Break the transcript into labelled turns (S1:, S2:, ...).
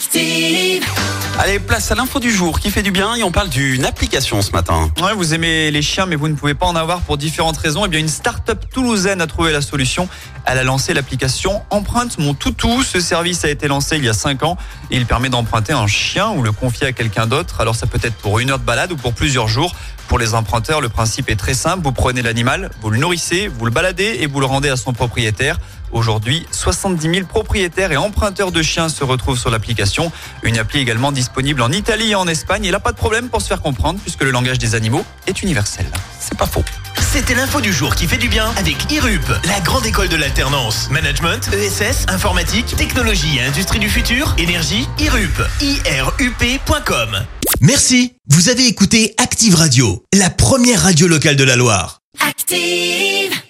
S1: Active.
S2: Allez, place à l'info du jour qui fait du bien et on parle d'une application ce matin.
S3: Ouais, vous aimez les chiens, mais vous ne pouvez pas en avoir pour différentes raisons. Eh bien, une start-up toulousaine a trouvé la solution. Elle a lancé l'application Empreinte mon toutou. Ce service a été lancé il y a 5 ans et il permet d'emprunter un chien ou le confier à quelqu'un d'autre. Alors, ça peut être pour une heure de balade ou pour plusieurs jours. Pour les emprunteurs, le principe est très simple. Vous prenez l'animal, vous le nourrissez, vous le baladez et vous le rendez à son propriétaire. Aujourd'hui, 70 000 propriétaires et emprunteurs de chiens se retrouvent sur l'application. Une appli également disponible en Italie et en Espagne. Et là, pas de problème pour se faire comprendre puisque le langage des animaux est universel.
S2: C'est pas faux.
S4: C'était l'info du jour qui fait du bien avec IRUP, la grande école de l'alternance. Management, ESS, informatique, technologie et industrie du futur, énergie, IRUP. IRUP.com. Merci. Vous avez écouté Active Radio, la première radio locale de la Loire.
S1: Active.